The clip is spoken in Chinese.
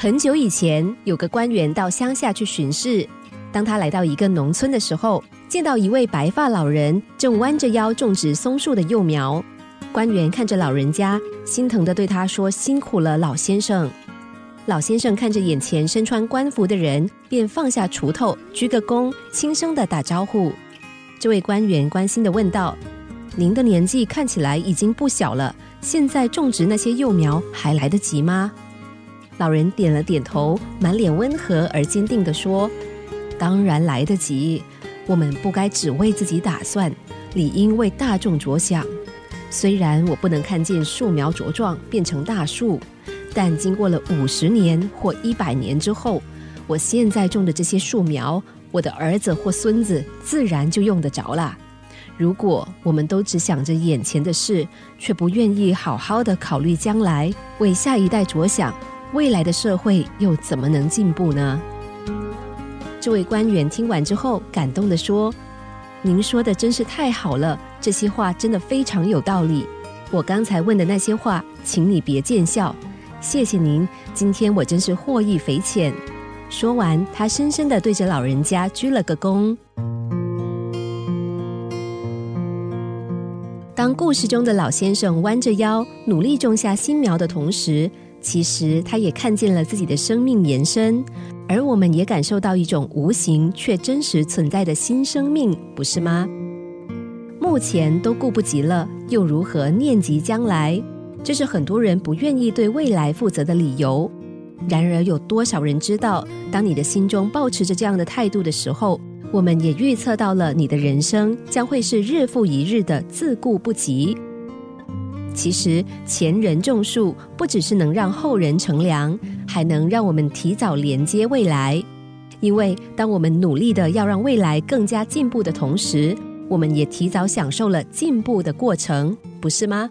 很久以前，有个官员到乡下去巡视。当他来到一个农村的时候，见到一位白发老人正弯着腰种植松树的幼苗。官员看着老人家，心疼的对他说：“辛苦了，老先生。”老先生看着眼前身穿官服的人，便放下锄头，鞠个躬，轻声的打招呼。这位官员关心的问道：“您的年纪看起来已经不小了，现在种植那些幼苗还来得及吗？”老人点了点头，满脸温和而坚定地说：“当然来得及。我们不该只为自己打算，理应为大众着想。虽然我不能看见树苗茁壮变成大树，但经过了五十年或一百年之后，我现在种的这些树苗，我的儿子或孙子自然就用得着了。如果我们都只想着眼前的事，却不愿意好好的考虑将来，为下一代着想。”未来的社会又怎么能进步呢？这位官员听完之后，感动的说：“您说的真是太好了，这些话真的非常有道理。我刚才问的那些话，请你别见笑。谢谢您，今天我真是获益匪浅。”说完，他深深的对着老人家鞠了个躬。当故事中的老先生弯着腰，努力种下新苗的同时，其实，他也看见了自己的生命延伸，而我们也感受到一种无形却真实存在的新生命，不是吗？目前都顾不及了，又如何念及将来？这是很多人不愿意对未来负责的理由。然而，有多少人知道，当你的心中保持着这样的态度的时候，我们也预测到了你的人生将会是日复一日的自顾不及。其实前人种树，不只是能让后人乘凉，还能让我们提早连接未来。因为当我们努力的要让未来更加进步的同时，我们也提早享受了进步的过程，不是吗？